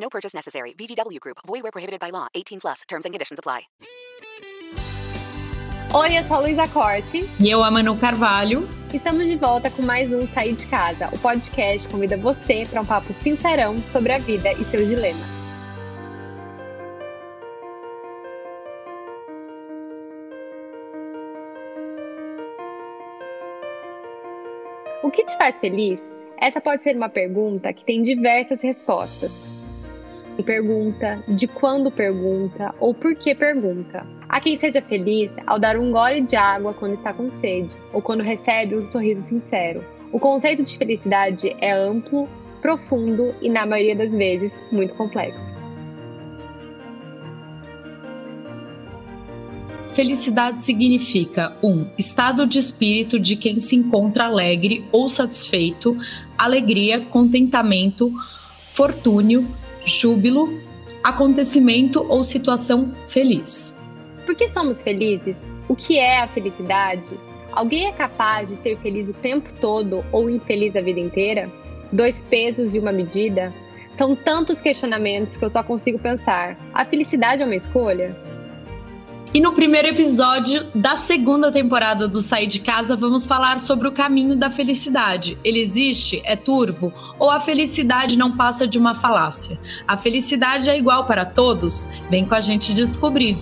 No purchase necessary. VGW Group. Void where prohibited by law. 18 plus. Terms and conditions apply. Oi, eu sou a Luísa Corte. E eu, a Manu Carvalho. Estamos de volta com mais um Sair de Casa. O podcast convida você para um papo sincerão sobre a vida e seus dilemas. O que te faz feliz? Essa pode ser uma pergunta que tem diversas respostas. Pergunta, de quando pergunta ou por que pergunta. Há quem seja feliz ao dar um gole de água quando está com sede ou quando recebe um sorriso sincero. O conceito de felicidade é amplo, profundo e, na maioria das vezes, muito complexo. Felicidade significa um estado de espírito de quem se encontra alegre ou satisfeito, alegria, contentamento, fortúnio, júbilo, acontecimento ou situação feliz. Por que somos felizes? O que é a felicidade? Alguém é capaz de ser feliz o tempo todo ou infeliz a vida inteira? Dois pesos e uma medida? São tantos questionamentos que eu só consigo pensar: a felicidade é uma escolha? E no primeiro episódio da segunda temporada do Sair de Casa, vamos falar sobre o caminho da felicidade. Ele existe? É turvo? Ou a felicidade não passa de uma falácia? A felicidade é igual para todos? Vem com a gente descobrir.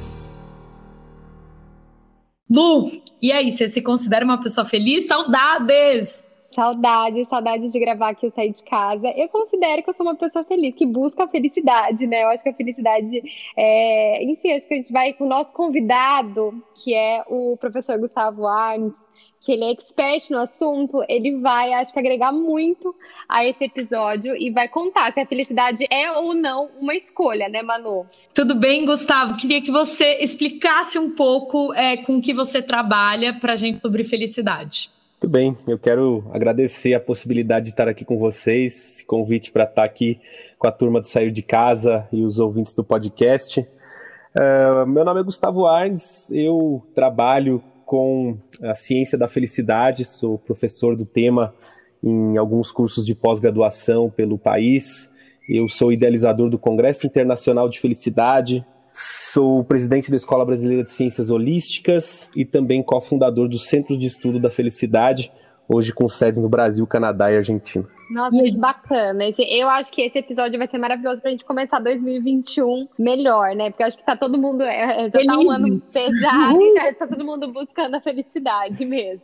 Lu, e aí, você se considera uma pessoa feliz? Saudades! Saudades, saudades de gravar aqui o Sair de Casa. Eu considero que eu sou uma pessoa feliz, que busca a felicidade, né? Eu acho que a felicidade é... Enfim, acho que a gente vai com o nosso convidado, que é o professor Gustavo Arnes, que ele é expert no assunto, ele vai, acho que, agregar muito a esse episódio e vai contar se a felicidade é ou não uma escolha, né, Manu? Tudo bem, Gustavo? Queria que você explicasse um pouco é, com que você trabalha para a gente sobre felicidade. Muito bem, eu quero agradecer a possibilidade de estar aqui com vocês, esse convite para estar aqui com a turma do Sair de Casa e os ouvintes do podcast. Uh, meu nome é Gustavo Arnes, eu trabalho com a ciência da felicidade, sou professor do tema em alguns cursos de pós-graduação pelo país. Eu sou idealizador do Congresso Internacional de Felicidade, Sou presidente da Escola Brasileira de Ciências Holísticas e também cofundador do Centro de Estudo da Felicidade, hoje com sedes no Brasil, Canadá e Argentina. Nossa, que bacana. Esse, eu acho que esse episódio vai ser maravilhoso pra gente começar 2021 melhor, né? Porque eu acho que tá todo mundo. É, é já Feliz. tá um ano pesado e tá, tá todo mundo buscando a felicidade mesmo.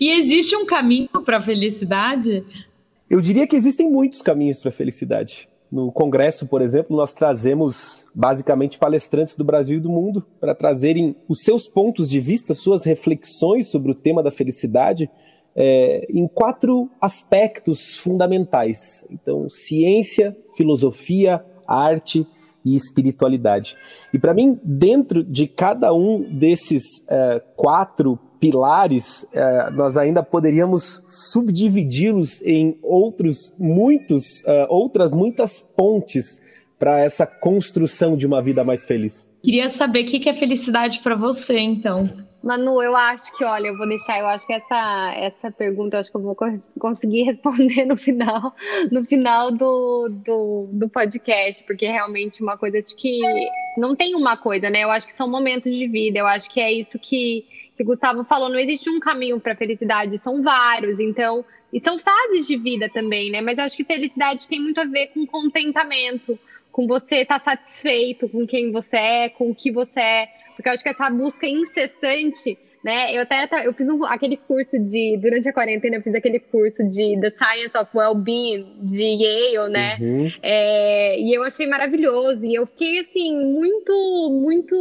E existe um caminho pra felicidade? Eu diria que existem muitos caminhos para felicidade. No congresso, por exemplo, nós trazemos basicamente palestrantes do Brasil e do mundo para trazerem os seus pontos de vista, suas reflexões sobre o tema da felicidade é, em quatro aspectos fundamentais. Então, ciência, filosofia, arte e espiritualidade. E para mim, dentro de cada um desses é, quatro pilares, é, nós ainda poderíamos subdividi-los em outros muitos, uh, outras muitas pontes para essa construção de uma vida mais feliz. Queria saber o que é felicidade para você, então. Manu, eu acho que, olha, eu vou deixar, eu acho que essa, essa pergunta eu acho que eu vou conseguir responder no final, no final do, do, do podcast, porque é realmente uma coisa que não tem uma coisa, né? Eu acho que são momentos de vida, eu acho que é isso que que o Gustavo falou, não existe um caminho para felicidade, são vários. Então, e são fases de vida também, né? Mas eu acho que felicidade tem muito a ver com contentamento, com você estar tá satisfeito com quem você é, com o que você é. Porque eu acho que essa busca incessante né? Eu até eu fiz um, aquele curso de durante a quarentena eu fiz aquele curso de The Science of Wellbeing de Yale, né? Uhum. É, e eu achei maravilhoso e eu fiquei assim muito muito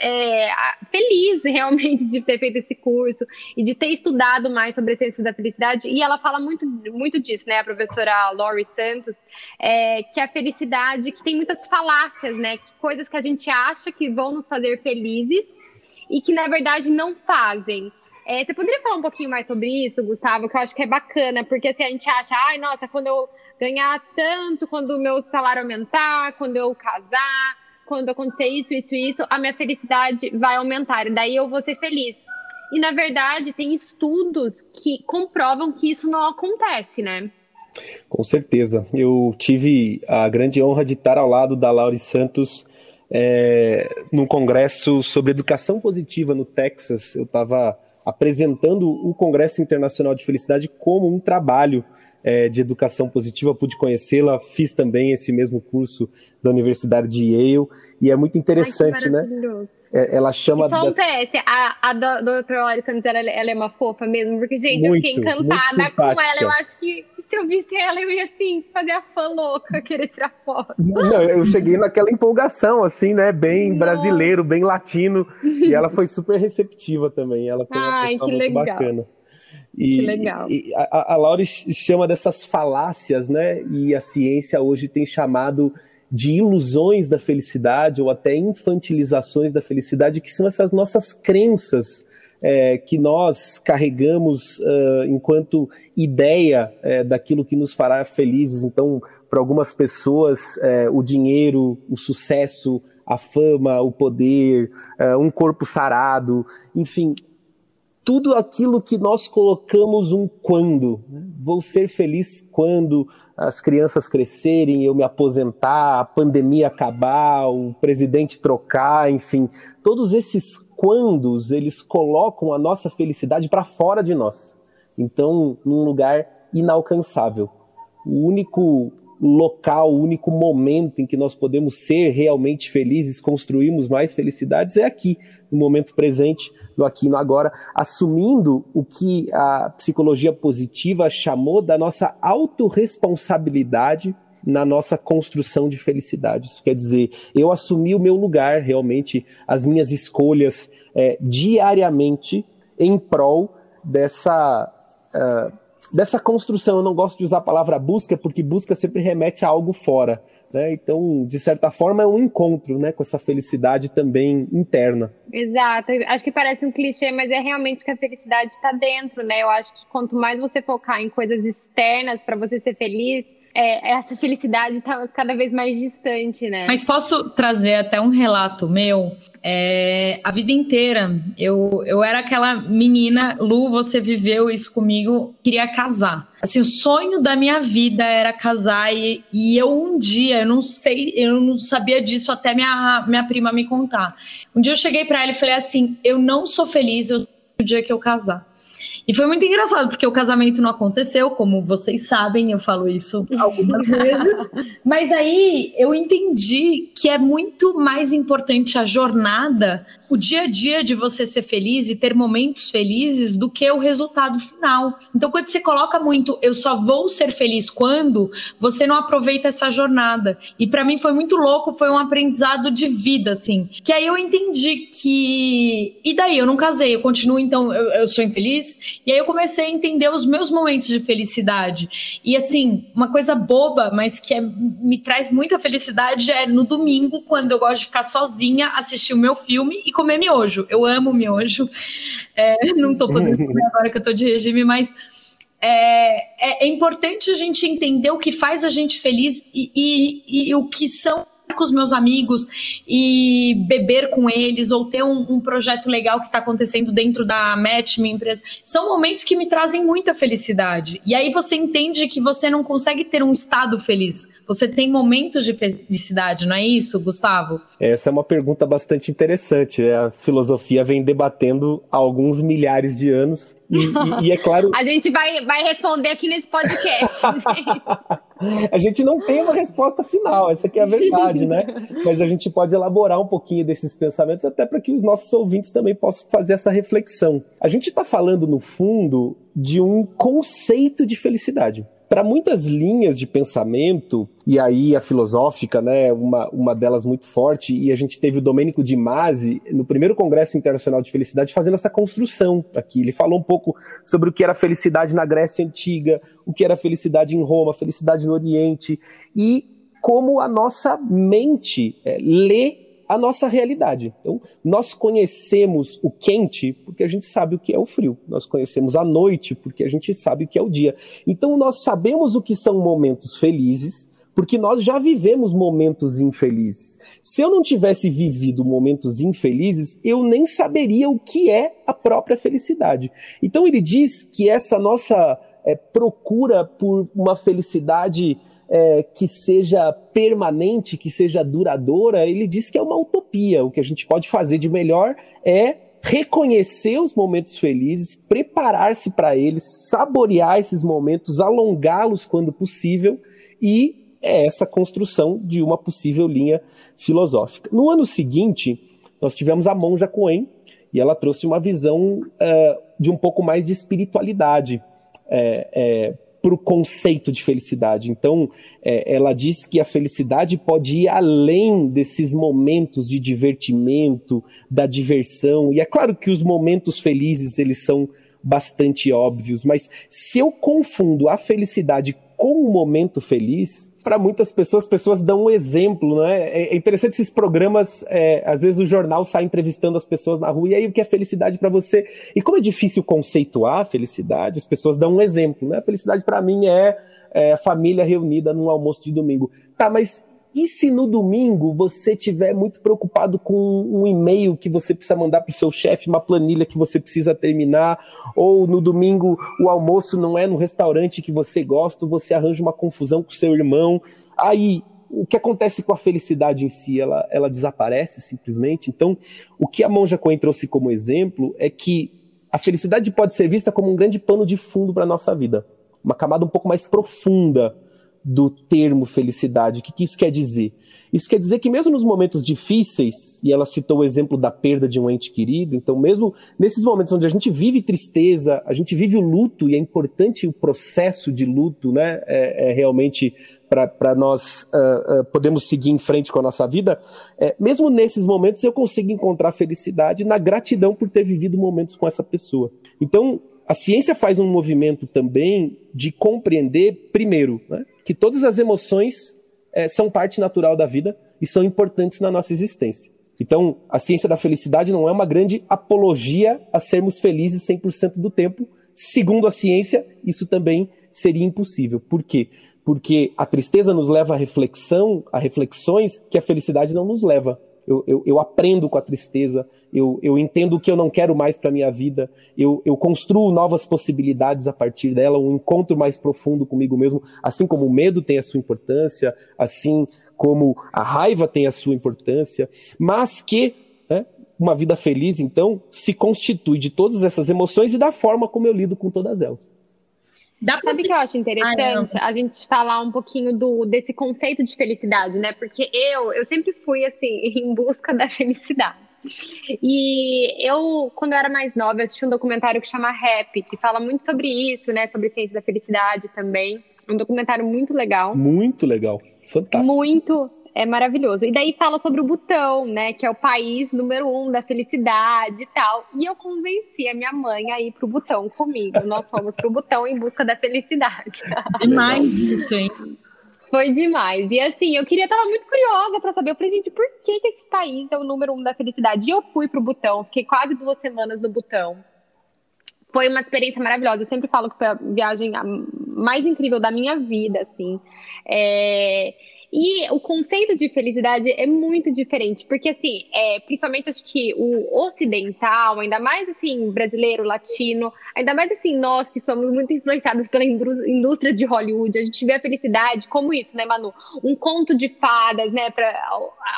é, feliz realmente de ter feito esse curso e de ter estudado mais sobre a ciência da felicidade. E ela fala muito muito disso, né? A professora Laurie Santos, é, que a felicidade que tem muitas falácias, né? Coisas que a gente acha que vão nos fazer felizes e que na verdade não fazem. É, você poderia falar um pouquinho mais sobre isso, Gustavo? Que eu acho que é bacana, porque assim, a gente acha, ai, nossa, quando eu ganhar tanto, quando o meu salário aumentar, quando eu casar, quando acontecer isso, isso isso, a minha felicidade vai aumentar, e daí eu vou ser feliz. E na verdade, tem estudos que comprovam que isso não acontece, né? Com certeza. Eu tive a grande honra de estar ao lado da Laure Santos é, num congresso sobre educação positiva no Texas. Eu estava apresentando o Congresso Internacional de Felicidade como um trabalho é, de educação positiva. Pude conhecê-la, fiz também esse mesmo curso da Universidade de Yale e é muito interessante, Ai, né? É, ela chama. E só um das... PS, a, a doutora Lori Santos, ela, ela, é uma fofa mesmo, porque, gente, muito, eu fiquei encantada com ela. Eu acho que se eu visse ela, eu ia, assim, fazer a fã louca, querer tirar foto. Não, eu cheguei naquela empolgação, assim, né? Bem Nossa. brasileiro, bem latino. e ela foi super receptiva também. Ela foi uma Ai, pessoa muito legal. bacana. E, que legal. E a, a Laura chama dessas falácias, né? E a ciência hoje tem chamado de ilusões da felicidade ou até infantilizações da felicidade, que são essas nossas crenças é, que nós carregamos uh, enquanto ideia é, daquilo que nos fará felizes. Então, para algumas pessoas, é, o dinheiro, o sucesso, a fama, o poder, um corpo sarado, enfim, tudo aquilo que nós colocamos um quando. Vou ser feliz quando as crianças crescerem, eu me aposentar, a pandemia acabar, o presidente trocar, enfim, todos esses quandos eles colocam a nossa felicidade para fora de nós. Então, num lugar inalcançável. O único local, o único momento em que nós podemos ser realmente felizes, construirmos mais felicidades é aqui, no momento presente, no aqui e no agora, assumindo o que a psicologia positiva chamou da nossa autorresponsabilidade na nossa construção de felicidade. Isso quer dizer, eu assumi o meu lugar, realmente, as minhas escolhas é, diariamente em prol dessa. Uh, dessa construção, eu não gosto de usar a palavra busca, porque busca sempre remete a algo fora. Né? Então, de certa forma, é um encontro né, com essa felicidade também interna. Exato. Acho que parece um clichê, mas é realmente que a felicidade está dentro, né? Eu acho que quanto mais você focar em coisas externas para você ser feliz, é, essa felicidade está cada vez mais distante, né? Mas posso trazer até um relato meu? É, a vida inteira, eu, eu era aquela menina, Lu, você viveu isso comigo, queria casar. Assim, o sonho da minha vida era casar e, e eu um dia, eu não sei, eu não sabia disso até minha, minha prima me contar. Um dia eu cheguei para ela e falei assim, eu não sou feliz eu, o dia que eu casar. E foi muito engraçado, porque o casamento não aconteceu, como vocês sabem, eu falo isso algumas vezes. Mas aí eu entendi que é muito mais importante a jornada, o dia a dia de você ser feliz e ter momentos felizes do que o resultado final. Então, quando você coloca muito, eu só vou ser feliz quando, você não aproveita essa jornada. E para mim foi muito louco, foi um aprendizado de vida, assim. Que aí eu entendi que. E daí? Eu não casei, eu continuo, então, eu, eu sou infeliz e aí eu comecei a entender os meus momentos de felicidade. E assim, uma coisa boba, mas que é, me traz muita felicidade é no domingo, quando eu gosto de ficar sozinha, assistir o meu filme e comer miojo. Eu amo miojo. É, não tô podendo comer agora que eu tô de regime, mas. É, é, é, importante a gente entender o que faz a gente feliz e, e, e o que são com os meus amigos e beber com eles ou ter um, um projeto legal que está acontecendo dentro da Match, minha empresa, são momentos que me trazem muita felicidade. E aí você entende que você não consegue ter um estado feliz. Você tem momentos de felicidade, não é isso, Gustavo? Essa é uma pergunta bastante interessante. A filosofia vem debatendo há alguns milhares de anos E, e, é claro. A gente vai, vai responder aqui nesse podcast, gente. a gente não tem uma resposta final, essa aqui é a verdade, né? Mas a gente pode elaborar um pouquinho desses pensamentos, até para que os nossos ouvintes também possam fazer essa reflexão. A gente está falando, no fundo, de um conceito de felicidade para muitas linhas de pensamento, e aí a filosófica, né, uma, uma delas muito forte, e a gente teve o Domênico Di Masi, no primeiro Congresso Internacional de Felicidade, fazendo essa construção aqui. Ele falou um pouco sobre o que era felicidade na Grécia Antiga, o que era felicidade em Roma, felicidade no Oriente, e como a nossa mente é, lê a nossa realidade. Então, nós conhecemos o quente porque a gente sabe o que é o frio. Nós conhecemos a noite porque a gente sabe o que é o dia. Então, nós sabemos o que são momentos felizes porque nós já vivemos momentos infelizes. Se eu não tivesse vivido momentos infelizes, eu nem saberia o que é a própria felicidade. Então, ele diz que essa nossa é, procura por uma felicidade é, que seja permanente, que seja duradoura, ele diz que é uma utopia. O que a gente pode fazer de melhor é reconhecer os momentos felizes, preparar-se para eles, saborear esses momentos, alongá-los quando possível e é essa construção de uma possível linha filosófica. No ano seguinte, nós tivemos a Monja Coen e ela trouxe uma visão uh, de um pouco mais de espiritualidade. É, é, para o conceito de felicidade. Então, é, ela diz que a felicidade pode ir além desses momentos de divertimento, da diversão. E é claro que os momentos felizes eles são bastante óbvios, mas se eu confundo a felicidade com o momento feliz, para muitas pessoas, pessoas dão um exemplo, né? É, é interessante esses programas, é, às vezes o jornal sai entrevistando as pessoas na rua, e aí o que é felicidade para você? E como é difícil conceituar a felicidade, as pessoas dão um exemplo, né? A felicidade para mim é, é família reunida num almoço de domingo. Tá, mas e se no domingo você tiver muito preocupado com um e-mail que você precisa mandar para o seu chefe, uma planilha que você precisa terminar, ou no domingo o almoço não é no restaurante que você gosta, você arranja uma confusão com seu irmão. Aí, o que acontece com a felicidade em si? Ela, ela desaparece simplesmente. Então, o que a Monja Coen trouxe como exemplo é que a felicidade pode ser vista como um grande pano de fundo para a nossa vida, uma camada um pouco mais profunda do termo felicidade. O que, que isso quer dizer? Isso quer dizer que mesmo nos momentos difíceis, e ela citou o exemplo da perda de um ente querido, então mesmo nesses momentos onde a gente vive tristeza, a gente vive o luto, e é importante o processo de luto, né, é, é realmente para nós uh, uh, podemos seguir em frente com a nossa vida, é, mesmo nesses momentos eu consigo encontrar felicidade na gratidão por ter vivido momentos com essa pessoa. Então, a ciência faz um movimento também de compreender, primeiro, né, que todas as emoções é, são parte natural da vida e são importantes na nossa existência. Então, a ciência da felicidade não é uma grande apologia a sermos felizes 100% do tempo. Segundo a ciência, isso também seria impossível. Por quê? Porque a tristeza nos leva à reflexão, a reflexões que a felicidade não nos leva eu, eu, eu, aprendo com a tristeza, eu, eu entendo o que eu não quero mais para minha vida, eu, eu construo novas possibilidades a partir dela, um encontro mais profundo comigo mesmo, assim como o medo tem a sua importância, assim como a raiva tem a sua importância, mas que né, uma vida feliz, então, se constitui de todas essas emoções e da forma como eu lido com todas elas. Dá pra... Sabe que eu acho interessante a gente falar um pouquinho do, desse conceito de felicidade, né? Porque eu, eu sempre fui assim, em busca da felicidade. E eu, quando eu era mais nova, eu assisti um documentário que chama Rap, que fala muito sobre isso, né? Sobre ciência da felicidade também. Um documentário muito legal. Muito legal. Fantástico. Muito é maravilhoso. E daí fala sobre o Butão, né? Que é o país número um da felicidade e tal. E eu convenci a minha mãe a ir pro Butão comigo. Nós fomos pro Butão em busca da felicidade. Demais hein? Foi demais. E assim, eu queria, tava muito curiosa para saber. Eu falei, gente, por que, que esse país é o número um da felicidade? E eu fui pro Butão, fiquei quase duas semanas no Butão. Foi uma experiência maravilhosa. Eu sempre falo que foi a viagem mais incrível da minha vida, assim. É... E o conceito de felicidade é muito diferente, porque assim, é, principalmente acho que o ocidental, ainda mais assim, brasileiro, latino, ainda mais assim, nós que somos muito influenciados pela indústria de Hollywood, a gente vê a felicidade como isso, né, Manu? Um conto de fadas, né, para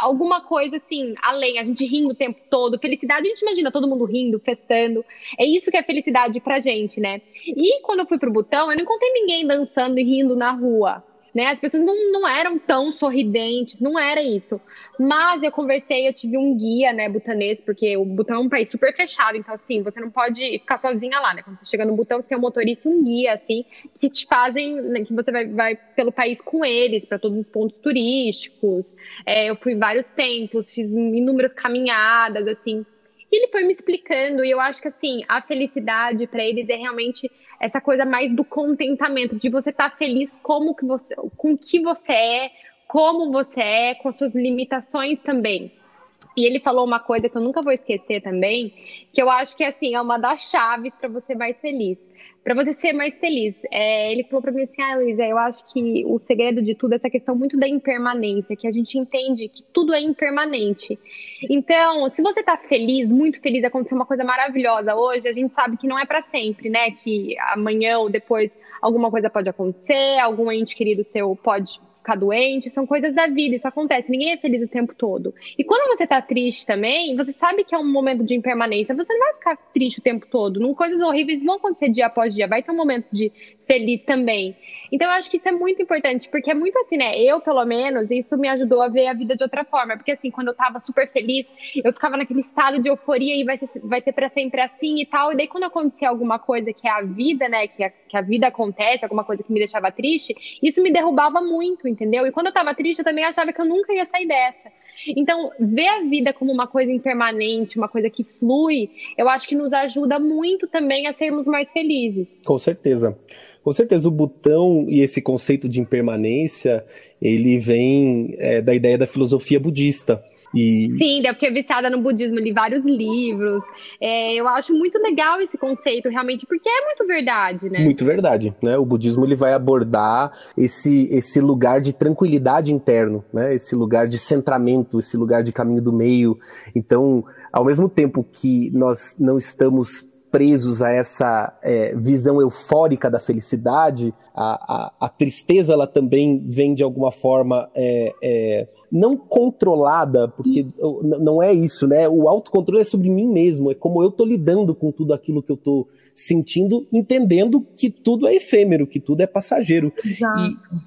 alguma coisa assim, além, a gente rindo o tempo todo. Felicidade, a gente imagina todo mundo rindo, festando. É isso que é felicidade pra gente, né? E quando eu fui pro Butão, eu não encontrei ninguém dançando e rindo na rua né? As pessoas não, não eram tão sorridentes, não era isso. Mas eu conversei, eu tive um guia, né, butanês, porque o Butão é um país super fechado, então assim, você não pode ficar sozinha lá, né? Quando você chega no Butão, você tem um motorista e um guia, assim, que te fazem, né, que você vai, vai pelo país com eles, para todos os pontos turísticos. É, eu fui vários templos, fiz inúmeras caminhadas, assim. E ele foi me explicando, e eu acho que assim, a felicidade para eles é realmente essa coisa mais do contentamento, de você estar tá feliz como que você, com que você é, como você é, com as suas limitações também. E ele falou uma coisa que eu nunca vou esquecer também, que eu acho que assim, é uma das chaves para você mais feliz para você ser mais feliz. É, ele falou para mim assim, ah, Luísa, eu acho que o segredo de tudo é essa questão muito da impermanência, que a gente entende que tudo é impermanente. Então, se você tá feliz, muito feliz, aconteceu uma coisa maravilhosa hoje, a gente sabe que não é para sempre, né? Que amanhã ou depois alguma coisa pode acontecer, algum ente querido seu pode ficar doente, são coisas da vida, isso acontece, ninguém é feliz o tempo todo. E quando você tá triste também, você sabe que é um momento de impermanência, você não vai ficar triste o tempo todo, não, coisas horríveis vão acontecer dia após dia, vai ter um momento de feliz também. Então eu acho que isso é muito importante, porque é muito assim, né? Eu, pelo menos, isso me ajudou a ver a vida de outra forma, porque assim, quando eu tava super feliz, eu ficava naquele estado de euforia e vai ser, vai ser para sempre assim e tal, e daí quando acontecia alguma coisa que é a vida, né, que a, que a vida acontece, alguma coisa que me deixava triste, isso me derrubava muito, entendeu? E quando eu tava triste, eu também achava que eu nunca ia sair dessa. Então, ver a vida como uma coisa impermanente, uma coisa que flui, eu acho que nos ajuda muito também a sermos mais felizes. Com certeza. Com certeza, o botão e esse conceito de impermanência, ele vem é, da ideia da filosofia budista. E... Sim, eu fiquei viciada no budismo, li vários livros. É, eu acho muito legal esse conceito, realmente, porque é muito verdade, né? Muito verdade, né? O budismo ele vai abordar esse, esse lugar de tranquilidade interno, né? Esse lugar de centramento, esse lugar de caminho do meio. Então, ao mesmo tempo que nós não estamos presos a essa é, visão eufórica da felicidade, a, a, a, tristeza ela também vem de alguma forma é, é, não controlada, porque não é isso, né? O autocontrole é sobre mim mesmo, é como eu tô lidando com tudo aquilo que eu tô sentindo, entendendo que tudo é efêmero, que tudo é passageiro.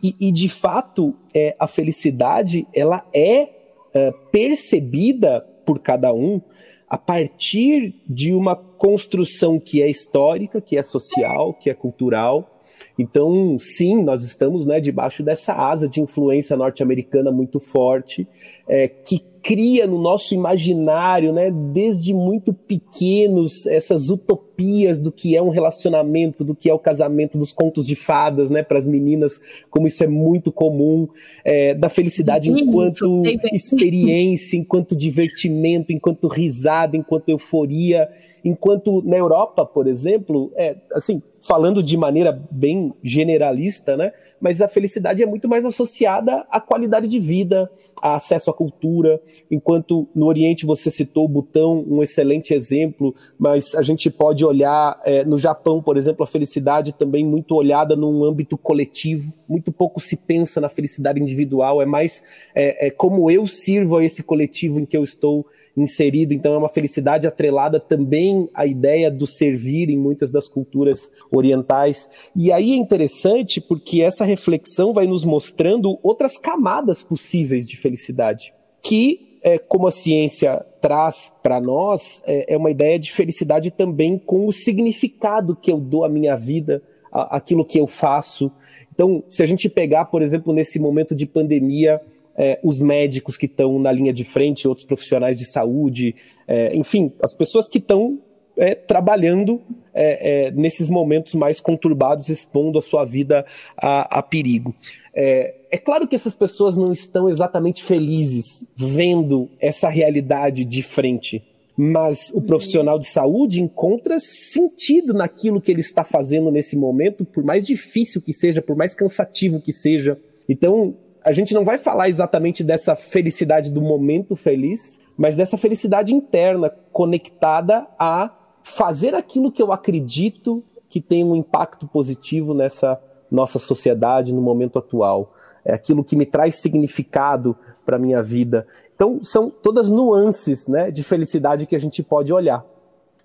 E, e, e, de fato, é, a felicidade, ela é, é percebida por cada um a partir de uma construção que é histórica, que é social, que é cultural, então, sim, nós estamos né, debaixo dessa asa de influência norte-americana muito forte, é, que cria no nosso imaginário, né, desde muito pequenos, essas utopias do que é um relacionamento, do que é o casamento, dos contos de fadas, né, para as meninas, como isso é muito comum, é, da felicidade isso, enquanto experiência, enquanto divertimento, enquanto risada, enquanto euforia, enquanto na Europa, por exemplo, é assim, falando de maneira bem generalista, né? Mas a felicidade é muito mais associada à qualidade de vida, a acesso à cultura. Enquanto no Oriente você citou o Butão, um excelente exemplo, mas a gente pode olhar é, no Japão, por exemplo, a felicidade também muito olhada num âmbito coletivo. Muito pouco se pensa na felicidade individual, é mais é, é como eu sirvo a esse coletivo em que eu estou inserido, então é uma felicidade atrelada também à ideia do servir em muitas das culturas orientais. E aí é interessante porque essa reflexão vai nos mostrando outras camadas possíveis de felicidade, que é, como a ciência traz para nós, é, é, uma ideia de felicidade também com o significado que eu dou à minha vida, a, aquilo que eu faço. Então, se a gente pegar, por exemplo, nesse momento de pandemia, é, os médicos que estão na linha de frente, outros profissionais de saúde, é, enfim, as pessoas que estão é, trabalhando é, é, nesses momentos mais conturbados, expondo a sua vida a, a perigo. É, é, claro que essas pessoas não estão exatamente felizes vendo essa realidade de frente, mas o profissional de saúde encontra sentido naquilo que ele está fazendo nesse momento, por mais difícil que seja, por mais cansativo que seja. Então, a gente não vai falar exatamente dessa felicidade do momento feliz, mas dessa felicidade interna conectada a fazer aquilo que eu acredito que tem um impacto positivo nessa nossa sociedade no momento atual. É aquilo que me traz significado para minha vida. Então, são todas nuances né, de felicidade que a gente pode olhar.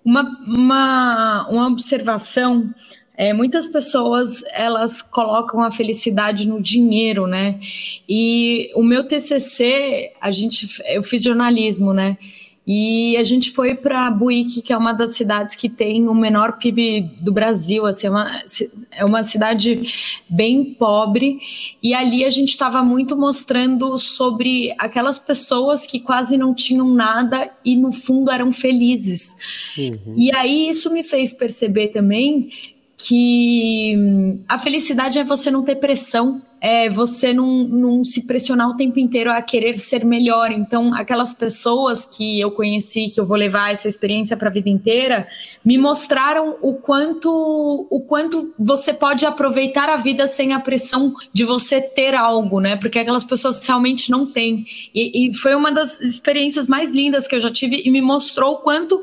Uma, uma, uma observação é, muitas pessoas elas colocam a felicidade no dinheiro, né? E o meu TCC, a gente, eu fiz jornalismo, né? E a gente foi para Buíque, que é uma das cidades que tem o menor PIB do Brasil, assim, é uma, é uma cidade bem pobre. E ali a gente estava muito mostrando sobre aquelas pessoas que quase não tinham nada e no fundo eram felizes. Uhum. E aí isso me fez perceber também que hum, a felicidade é você não ter pressão, é você não, não se pressionar o tempo inteiro a querer ser melhor. Então, aquelas pessoas que eu conheci, que eu vou levar essa experiência para a vida inteira, me mostraram o quanto, o quanto você pode aproveitar a vida sem a pressão de você ter algo, né? Porque aquelas pessoas realmente não têm. E, e foi uma das experiências mais lindas que eu já tive e me mostrou o quanto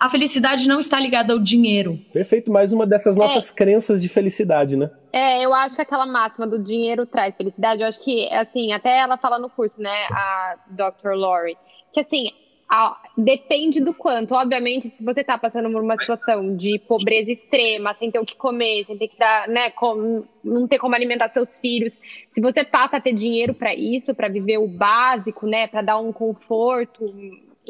a felicidade não está ligada ao dinheiro. Perfeito, mais uma dessas nossas é. crenças de felicidade, né? É, eu acho que aquela máxima do dinheiro traz felicidade, eu acho que, assim, até ela fala no curso, né, a Dr. Lori, que assim, a, depende do quanto. Obviamente, se você está passando por uma situação de pobreza extrema, sem ter o que comer, sem ter que dar, né, com, não ter como alimentar seus filhos, se você passa a ter dinheiro para isso, para viver o básico, né, para dar um conforto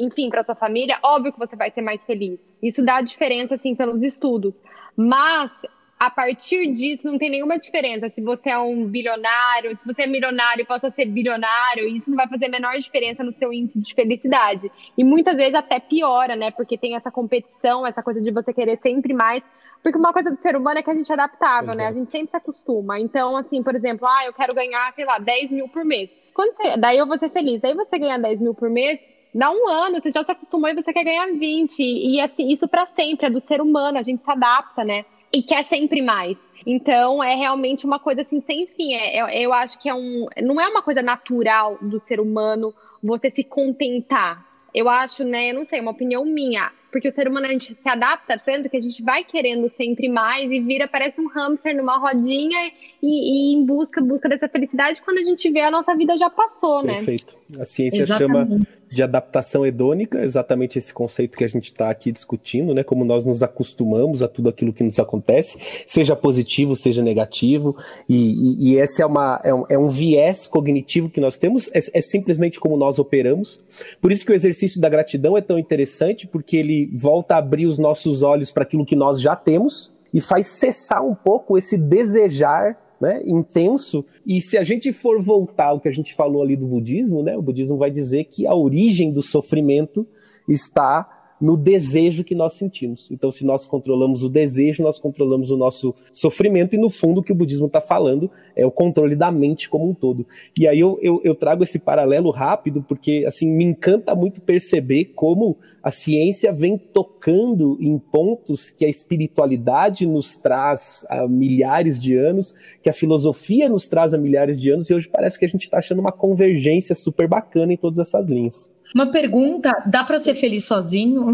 enfim, para sua família, óbvio que você vai ser mais feliz. Isso dá diferença, assim, pelos estudos. Mas a partir disso não tem nenhuma diferença se você é um bilionário, se você é milionário possa ser bilionário, isso não vai fazer a menor diferença no seu índice de felicidade. E muitas vezes até piora, né? Porque tem essa competição, essa coisa de você querer sempre mais. Porque uma coisa do ser humano é que a gente é adaptável, né? A gente sempre se acostuma. Então, assim, por exemplo, ah, eu quero ganhar, sei lá, 10 mil por mês. Quando você, daí eu vou ser feliz. Daí você ganhar 10 mil por mês, dá um ano, você já se acostumou e você quer ganhar 20. E assim, isso para sempre, é do ser humano, a gente se adapta, né? E quer sempre mais. Então, é realmente uma coisa assim, sem fim. É, eu, eu acho que é um. Não é uma coisa natural do ser humano você se contentar. Eu acho, né? Eu não sei, é uma opinião minha porque o ser humano a gente se adapta tanto que a gente vai querendo sempre mais e vira, parece um hamster numa rodinha e, e em busca, busca dessa felicidade quando a gente vê a nossa vida já passou, né? Perfeito. A ciência Exatamente. chama de adaptação hedônica, exatamente esse conceito que a gente está aqui discutindo, né? Como nós nos acostumamos a tudo aquilo que nos acontece, seja positivo, seja negativo, e, e, e esse é, uma, é, um, é um viés cognitivo que nós temos, é, é simplesmente como nós operamos. Por isso que o exercício da gratidão é tão interessante, porque ele volta a abrir os nossos olhos para aquilo que nós já temos e faz cessar um pouco esse desejar né, intenso. E se a gente for voltar ao que a gente falou ali do budismo, né, o budismo vai dizer que a origem do sofrimento está no desejo que nós sentimos. Então, se nós controlamos o desejo, nós controlamos o nosso sofrimento, e no fundo o que o budismo está falando é o controle da mente como um todo. E aí eu, eu, eu, trago esse paralelo rápido, porque assim me encanta muito perceber como a ciência vem tocando em pontos que a espiritualidade nos traz há milhares de anos, que a filosofia nos traz há milhares de anos, e hoje parece que a gente está achando uma convergência super bacana em todas essas linhas. Uma pergunta: dá para ser feliz sozinho?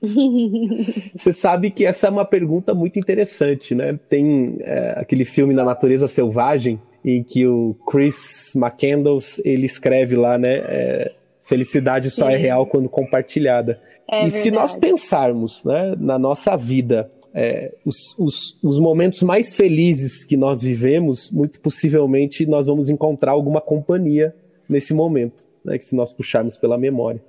Você sabe que essa é uma pergunta muito interessante, né? Tem é, aquele filme Na Natureza Selvagem em que o Chris McCandles ele escreve lá, né? É, Felicidade só é é real quando compartilhada. É e verdade. se nós pensarmos né, na nossa vida, é, os, os, os, momentos mais felizes que nós vivemos, muito possivelmente nós vamos encontrar alguma companhia nesse momento né, que se nós puxarmos pela memória.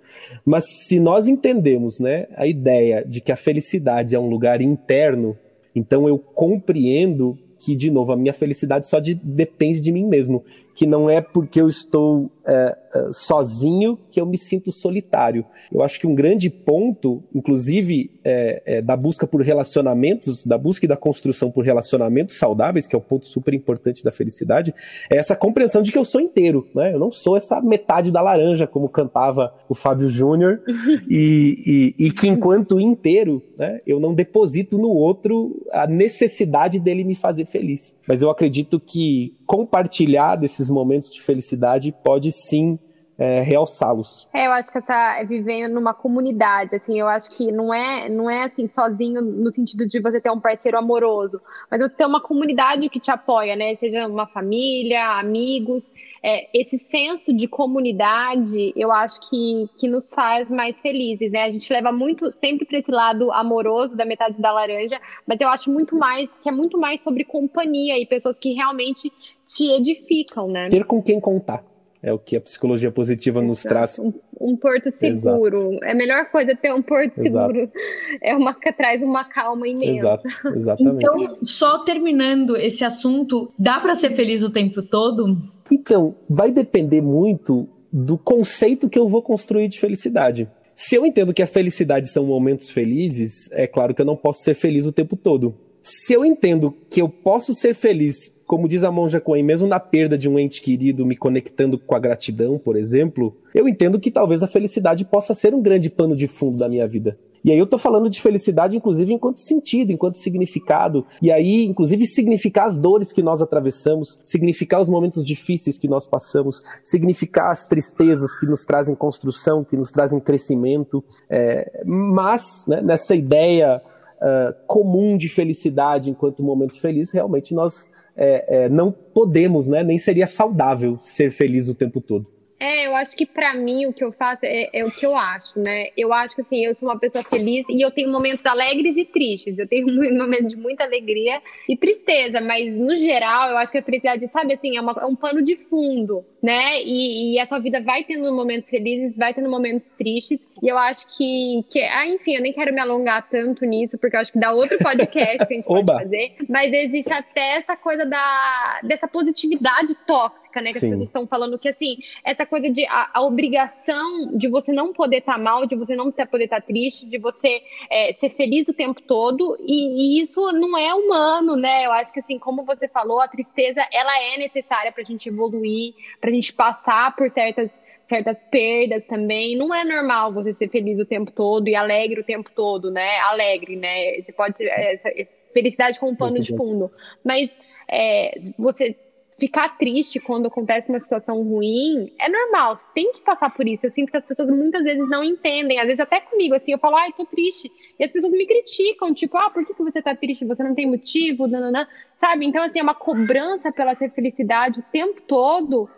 Mas se nós entendemos né, a ideia de que a felicidade é um lugar interno, então eu compreendo que, de novo, a minha felicidade só de, depende de mim mesmo. Que não é porque eu estou é, é, sozinho que eu me sinto solitário. Eu acho que um grande ponto, inclusive, é, é, da busca por relacionamentos, da busca e da construção por relacionamentos saudáveis, que é o um ponto super importante da felicidade, é essa compreensão de que eu sou inteiro. Né? Eu não sou essa metade da laranja, como cantava o Fábio Júnior, e, e, e, que enquanto inteiro, né, eu não deposito no outro a necessidade dele me fazer feliz. Mas eu acredito que compartilhar desses esses momentos de felicidade pode sim é, realçá-los. É, eu acho que essa é viver numa comunidade, assim, eu acho que não é, não é assim sozinho no sentido de você ter um parceiro amoroso, mas você ter uma comunidade que te apoia, né? Seja uma família, amigos, é, esse senso de comunidade, eu acho que, que nos faz mais felizes, né? A gente leva muito sempre para esse lado amoroso da metade da laranja, mas eu acho muito mais que é muito mais sobre companhia e pessoas que realmente te edificam, né? Ter com quem contar. É o que a psicologia positiva nos traz. Um, um porto seguro. Exato. É a melhor coisa ter um porto Exato. seguro. É uma que traz uma calma imensa. Exato, exatamente. Então, só terminando esse assunto, dá para ser feliz o tempo todo? Então, vai depender muito do conceito que eu vou construir de felicidade. Se eu entendo que a felicidade são momentos felizes, é claro que eu não posso ser feliz o tempo todo. Se eu entendo que eu posso ser feliz como diz a Monja Coen, mesmo na perda de um ente querido, me conectando com a gratidão, por exemplo, eu entendo que talvez a felicidade possa ser um grande pano de fundo da minha vida. E aí eu tô falando de felicidade, inclusive, enquanto sentido, enquanto significado. E aí, inclusive, significar as dores que nós atravessamos, significar os momentos difíceis que nós passamos, significar as tristezas que nos trazem construção, que nos trazem crescimento. É, mas, né, nessa ideia uh, comum de felicidade enquanto momento feliz, realmente nós é, é, não podemos, né? Nem seria saudável ser feliz o tempo todo. É, eu acho que para mim o que eu faço é, é, o que eu acho, né? Eu acho que assim, eu sou uma pessoa feliz e eu tenho momentos alegres e tristes. Eu tenho momentos de muita alegria e tristeza, mas no geral eu acho que a felicidade, sabe assim, é, uma, é um pano de fundo, né? E, e, essa vida vai tendo momentos felizes, vai tendo momentos tristes. E eu acho que, que ah, enfim, eu nem quero me alongar tanto nisso, porque eu acho que dá outro podcast que a gente pode fazer. Mas existe até essa coisa da, dessa positividade tóxica, né? Que Sim. as pessoas estão falando que assim, essa coisa de a, a obrigação de você não poder estar tá mal, de você não poder estar tá triste, de você é, ser feliz o tempo todo, e, e, isso não é humano, né? Eu acho que assim, como você falou, a tristeza ela é necessária para a gente evoluir, para a gente passar por certas certas perdas também. Não é normal você ser feliz o tempo todo e alegre o tempo todo, né? Alegre, né? Você pode ser essa, felicidade com um pano de fundo, mas é, você ficar triste quando acontece uma situação ruim é normal, tem que passar por isso. Eu sinto que as pessoas muitas vezes não entendem, às vezes até comigo, assim, eu falo, ai, tô triste, e as pessoas me criticam, tipo, ah, por que, que você tá triste? Você não tem motivo, nananã, sabe? Então, assim, é uma cobrança pela sua felicidade o tempo todo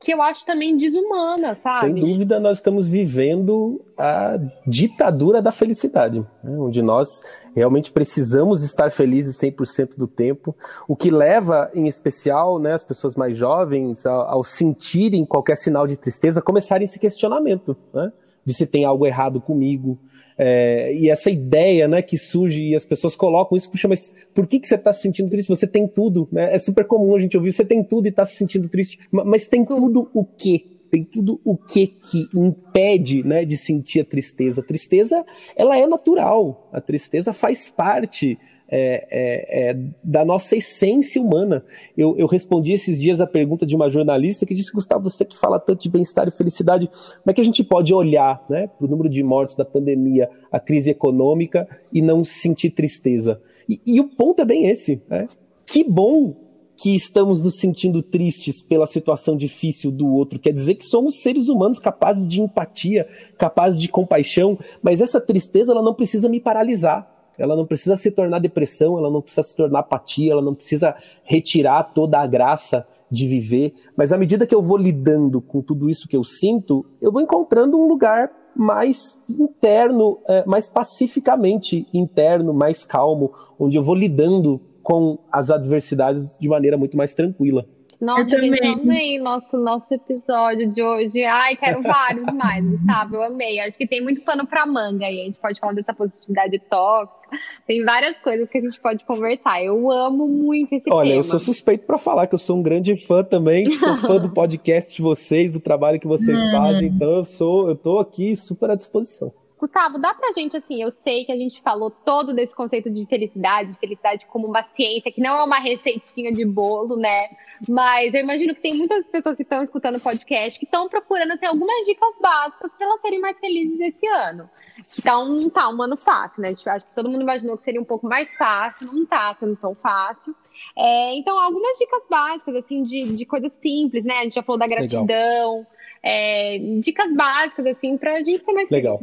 que eu acho também desumana, sabe? Sem dúvida, nós estamos vivendo a ditadura da felicidade, né? onde nós realmente precisamos estar felizes 100% do tempo, o que leva, em especial, né, as pessoas mais jovens, ao, ao sentirem qualquer sinal de tristeza, começarem esse questionamento, né? de se tem algo errado comigo, é, e essa ideia, né, que surge e as pessoas colocam isso, puxa, mas por que, que você está se sentindo triste? Você tem tudo, né? É super comum a gente ouvir, você tem tudo e está se sentindo triste. Mas tem tudo o quê? Tem tudo o que que impede, né, de sentir a tristeza. A tristeza, ela é natural. A tristeza faz parte é, é, é, da nossa essência humana. Eu, eu, respondi esses dias a pergunta de uma jornalista que disse: Gustavo, você que fala tanto de bem-estar e felicidade, como é que a gente pode olhar né, para o número de mortos da pandemia, a crise econômica e não sentir tristeza? E, e o ponto é bem esse: né? que bom que estamos nos sentindo tristes pela situação difícil do outro. Quer dizer que somos seres humanos capazes de empatia, capazes de compaixão, mas essa tristeza ela não precisa me paralisar ela não precisa se tornar depressão, ela não precisa se tornar apatia, ela não precisa retirar toda a graça de viver, mas à medida que eu vou lidando com tudo isso que eu sinto, eu vou encontrando um lugar mais interno, é, mais pacificamente interno, mais calmo, onde eu vou lidando com as adversidades de maneira muito mais tranquila. Nossa, eu gente, eu amei nosso, nosso episódio de hoje. Ai, quero vários mais, Gustavo. Eu amei. Acho que tem muito pano pra manga aí. A gente pode falar dessa positividade tóxica. Tem várias coisas que a gente pode conversar. Eu amo muito esse Olha, tema. eu sou suspeito para falar que eu sou um grande fã também. Sou fã do podcast de vocês, do trabalho que vocês fazem. Então eu sou, eu tô aqui super à disposição. Gustavo, dá pra gente, assim, eu sei que a gente falou todo desse conceito de felicidade, felicidade como uma ciência, que não é uma receitinha de bolo, né? Mas eu imagino que tem muitas pessoas que estão escutando o podcast que estão procurando, assim, algumas dicas básicas para elas serem mais felizes esse ano. Que tá um, tá um ano fácil, né? Acho que todo mundo imaginou que seria um pouco mais fácil, não tá sendo tão fácil. É, então, algumas dicas básicas, assim, de, de coisas simples, né? A gente já falou da gratidão. Legal é, dicas básicas, assim, para a gente ser mais Legal.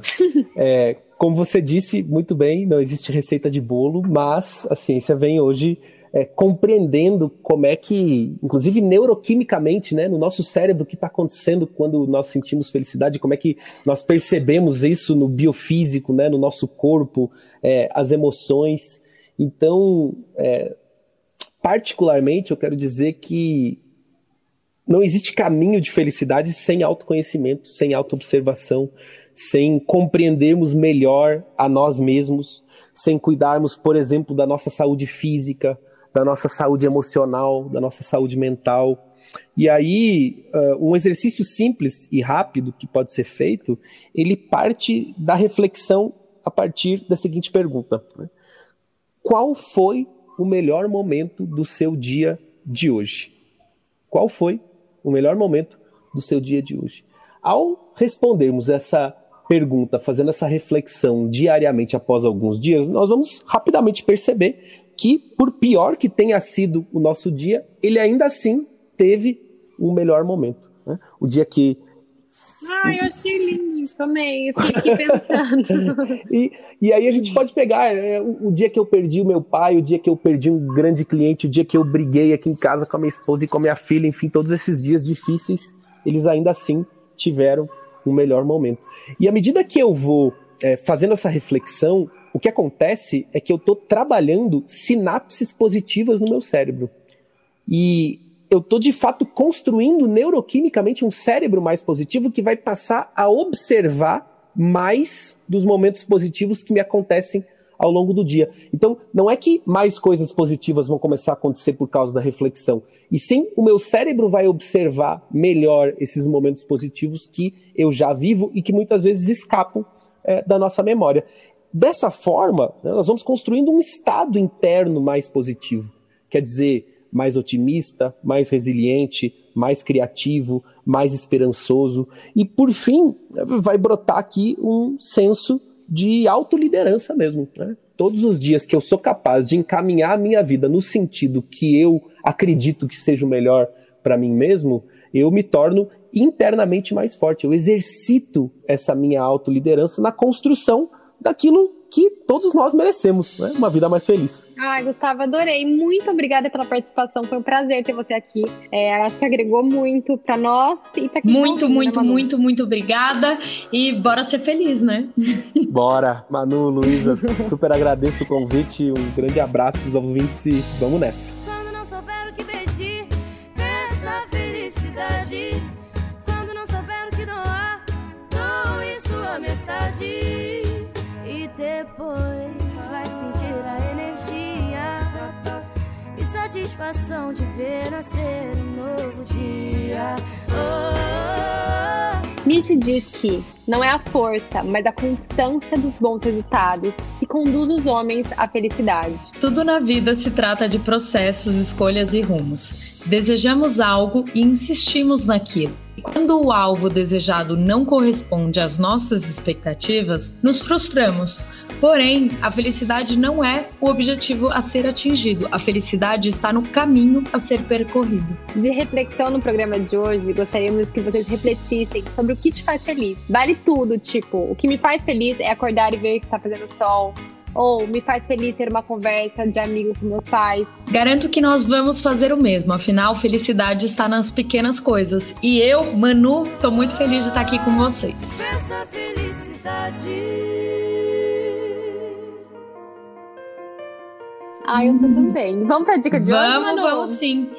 É, como você disse muito bem, não existe receita de bolo, mas a ciência vem hoje é, compreendendo como é que, inclusive neuroquimicamente, né, no nosso cérebro, o que está acontecendo quando nós sentimos felicidade, como é que nós percebemos isso no biofísico, né, no nosso corpo, é, as emoções. Então, é, particularmente, eu quero dizer que não existe caminho de felicidade sem autoconhecimento, sem autoobservação, sem compreendermos melhor a nós mesmos, sem cuidarmos, por exemplo, da nossa saúde física, da nossa saúde emocional, da nossa saúde mental. E aí, uh, um exercício simples e rápido que pode ser feito, ele parte da reflexão a partir da seguinte pergunta: né? Qual foi o melhor momento do seu dia de hoje? Qual foi o melhor momento do seu dia de hoje. Ao respondermos essa pergunta, fazendo essa reflexão diariamente após alguns dias, nós vamos rapidamente perceber que, por pior que tenha sido o nosso dia, ele ainda assim teve um melhor momento. Né? O dia que Ai, eu achei lindo também. Fiquei pensando. e, e aí a gente pode pegar é, o, o, dia que eu perdi o meu pai, o dia que eu perdi um grande cliente, o dia que eu briguei aqui em casa com a minha esposa e com a minha filha, enfim, todos esses dias difíceis, eles ainda assim tiveram um melhor momento. E à medida que eu vou é, fazendo essa reflexão, o que acontece é que eu estou trabalhando sinapses positivas no meu cérebro. E eu estou de fato construindo neuroquimicamente um cérebro mais positivo que vai passar a observar mais dos momentos positivos que me acontecem ao longo do dia. Então, não é que mais coisas positivas vão começar a acontecer por causa da reflexão, e sim o meu cérebro vai observar melhor esses momentos positivos que eu já vivo e que muitas vezes escapam é, da nossa memória. Dessa forma, né, nós vamos construindo um estado interno mais positivo. Quer dizer, mais otimista, mais resiliente, mais criativo, mais esperançoso. E, por fim, vai brotar aqui um senso de autoliderança mesmo. Né? Todos os dias que eu sou capaz de encaminhar a minha vida no sentido que eu acredito que seja o melhor para mim mesmo, eu me torno internamente mais forte. Eu exercito essa minha autoliderança na construção daquilo que todos nós merecemos, né? Uma vida mais feliz. Ai, Gustavo, adorei. Muito obrigada pela participação. Foi um prazer ter você aqui. É, acho que agregou muito para nós e pra quem tá Muito, tá muito, né, muito, muito obrigada. E bora ser feliz, né? Bora. Manu, Luísa, super agradeço o convite. Um grande abraço aos ouvintes e vamos nessa. Depois vai sentir a energia e satisfação de ver nascer um novo dia. Oh. Nietzsche diz que não é a força, mas a constância dos bons resultados que conduz os homens à felicidade. Tudo na vida se trata de processos, escolhas e rumos. Desejamos algo e insistimos naquilo. E quando o alvo desejado não corresponde às nossas expectativas, nos frustramos, Porém, a felicidade não é o objetivo a ser atingido. A felicidade está no caminho a ser percorrido. De reflexão no programa de hoje, gostaríamos que vocês refletissem sobre o que te faz feliz. Vale tudo, tipo, o que me faz feliz é acordar e ver que está fazendo sol, ou me faz feliz ter uma conversa de amigo com meus pais. Garanto que nós vamos fazer o mesmo, afinal, felicidade está nas pequenas coisas. E eu, Manu, tô muito feliz de estar aqui com vocês. Essa felicidade. Ah, eu tô também. Vamos pra dica de vamos, hoje, Vamos, vamos sim.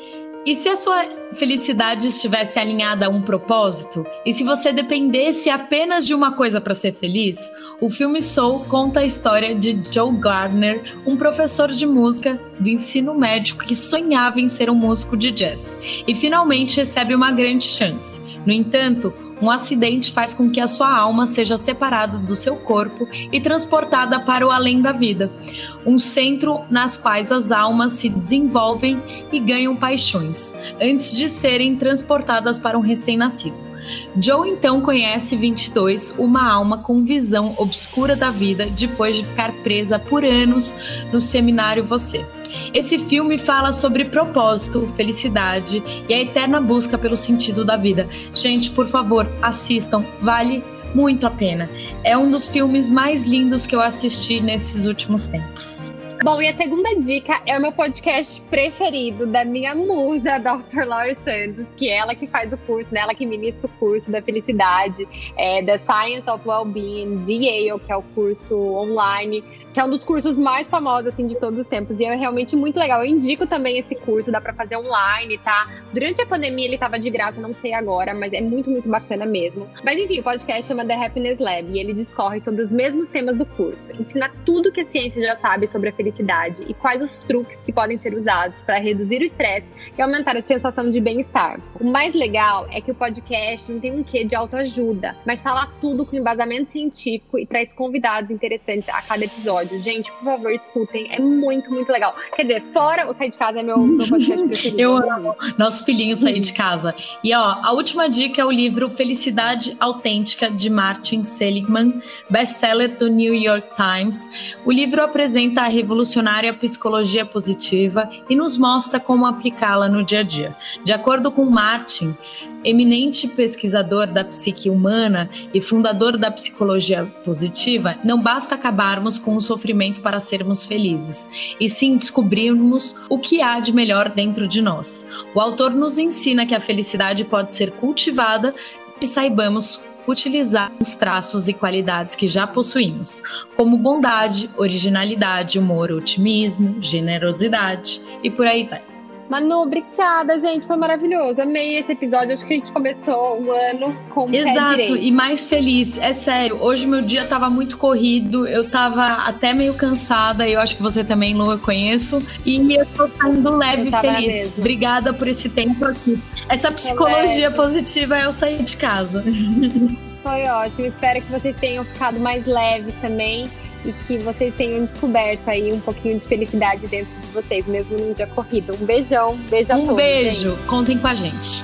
E se a sua felicidade estivesse alinhada a um propósito? E se você dependesse apenas de uma coisa para ser feliz? O filme Soul conta a história de Joe Gardner, um professor de música do ensino médio que sonhava em ser um músico de jazz e finalmente recebe uma grande chance. No entanto, Um acidente faz com que a sua alma seja separada do seu corpo e transportada para o além da vida, um centro nas quais as almas se desenvolvem e ganham paixões, antes de serem transportadas para um recém-nascido. Joe então conhece 22, uma alma com visão obscura da vida depois de ficar presa por anos no seminário Você. Esse filme fala sobre propósito, felicidade e a eterna busca pelo sentido da vida. Gente, por favor, assistam, vale muito a pena. É um dos filmes mais lindos que eu assisti nesses últimos tempos. Bom, e a segunda dica é o meu podcast preferido da minha musa, Dr. Laura Santos, que é ela que faz o curso, né? ela que ministra o curso da felicidade, é, da Science of Wellbeing de Yale, que é o curso online que é um dos cursos mais famosos assim de todos os tempos e é realmente muito legal. Eu indico também esse curso, dá para fazer online, tá? Durante a pandemia ele tava de graça, não sei agora, mas é muito muito bacana mesmo. Mas enfim, o podcast chama The Happiness Lab e ele discorre sobre os mesmos temas do curso. Ensina tudo que a ciência já sabe sobre a felicidade e quais os truques que podem ser usados para reduzir o estresse e aumentar a sensação de bem-estar. O mais legal é que o podcast não tem um quê de autoajuda, mas fala tudo com embasamento científico e traz convidados interessantes a cada episódio episódios. Gente, por favor, escutem. É muito, muito legal. Quer dizer, fora o Sair de Casa é meu, meu podcast preferido. Eu amo. Nosso filhinho sair de casa. E ó, a última dica é o livro Felicidade Autêntica, de Martin Seligman, best-seller do New York Times. O livro apresenta a revolucionária psicologia positiva e nos mostra como aplicá-la no dia a dia. De acordo com Martin, eminente pesquisador da psique humana e fundador da psicologia positiva, não basta acabarmos com o sofrimento para sermos felizes, e sim descobrirmos o que há de melhor dentro de nós. O autor nos ensina que a felicidade pode ser cultivada e saibamos utilizar os traços e qualidades que já possuímos, como bondade, originalidade, humor, otimismo, generosidade e por aí vai. Manu, obrigada, gente. Foi maravilhoso. Amei esse episódio. Acho que a gente começou o ano com Exato, e mais feliz. É sério, hoje meu dia tava muito corrido. Eu tava até meio cansada. Eu acho que você também, Lu, eu conheço. E eu tô saindo leve e feliz. Obrigada por esse tempo aqui. Essa psicologia positiva é eu sair de casa. Foi ótimo. Espero que vocês tenham ficado mais leves também e que vocês tenham descoberto aí um pouquinho de felicidade dentro de vocês, mesmo num dia corrido. Um beijão, beijo a um todos. Um beijo, gente. contem com a gente.